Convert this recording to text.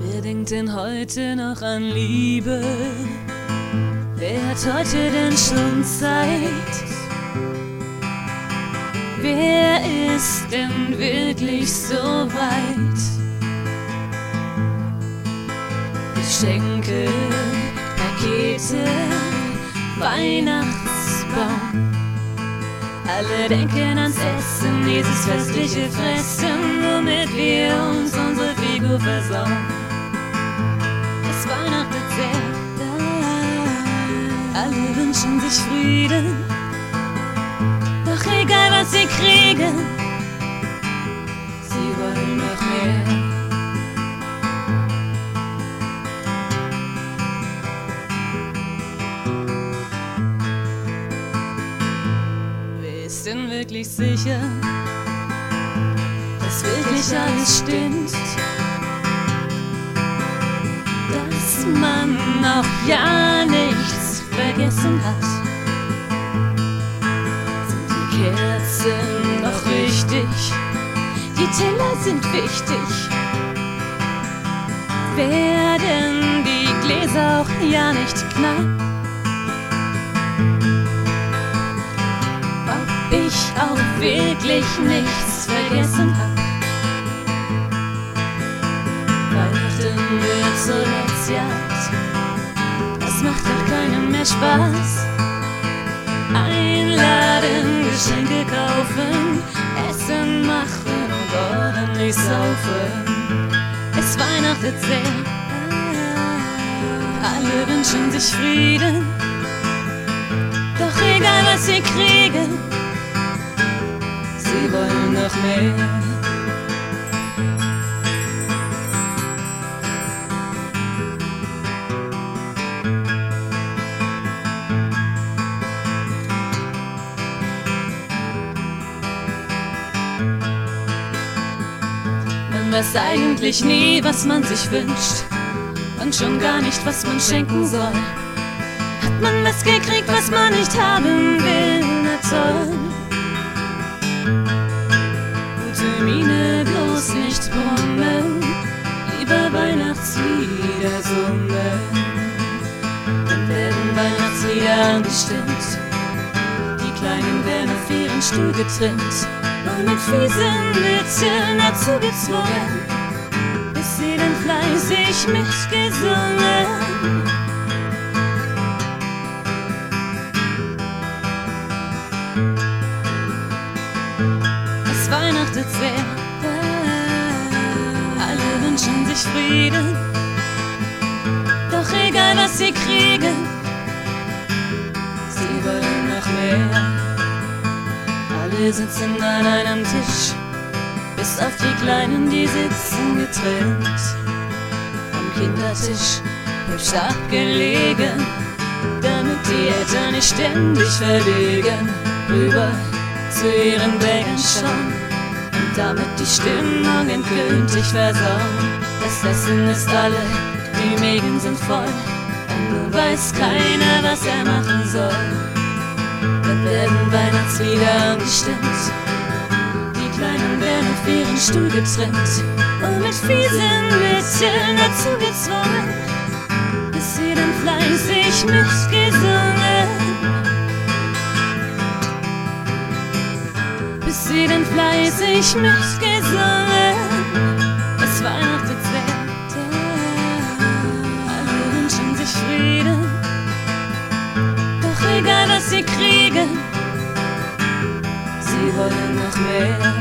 Wer denkt denn heute noch an Liebe? Wer hat heute denn schon Zeit? Wer ist denn wirklich so weit? Geschenke, Pakete, Weihnachtsbaum. Alle denken ans Essen, dieses festliche Fressen, womit wir uns unsere Figur versauen. Es weihnachtet sehr, alle wünschen sich Frieden. Doch egal was sie kriegen, sie wollen noch mehr. Denn wirklich sicher, dass wirklich alles stimmt? Dass man noch ja nichts vergessen hat? Sind die Kerzen noch richtig? Die Teller sind wichtig. Werden die Gläser auch ja nicht knapp? Wirklich nichts vergessen hab. Weihnachten wird so Letztjahrt, das macht doch keinem mehr Spaß. Einladen, Geschenke kaufen, Essen machen und ordentlich saufen. Es weihnachtet sehr, alle wünschen sich Frieden. Doch egal was sie kriegen, sie wollen noch mehr. Man weiß eigentlich nie, was man sich wünscht und schon gar nicht, was man schenken soll. Hat man was gekriegt, was man nicht haben will, na toll. Angestimmt, die Kleinen werden auf ihren Stuhl getrimmt und mit fiesen Mitteln dazu gezwungen, bis sie dann fleißig mitgesungen. Es weihnachtet sehr. Alle wünschen sich Frieden. Doch egal was sie kriegen, mehr. Alle sitzen an einem Tisch, bis auf die Kleinen, die sitzen getrennt. Am Kindertisch hübsch abgelegen, damit die Eltern nicht ständig verlegen. Rüber zu ihren Bänken schauen und damit die Stimmung endgültig versauen. Das Essen ist alle, die Mägen sind voll und nun weiß keiner, was er machen soll. Weihnachtslieder angestimmt, die Kleinen werden auf ihren Stuhl getrimmt und mit fiesen Mitteln dazu gezwungen, bis sie dann fleißig mitgesungen. bis sie dann fleißig mitgesungen. Es weihnachtet Doch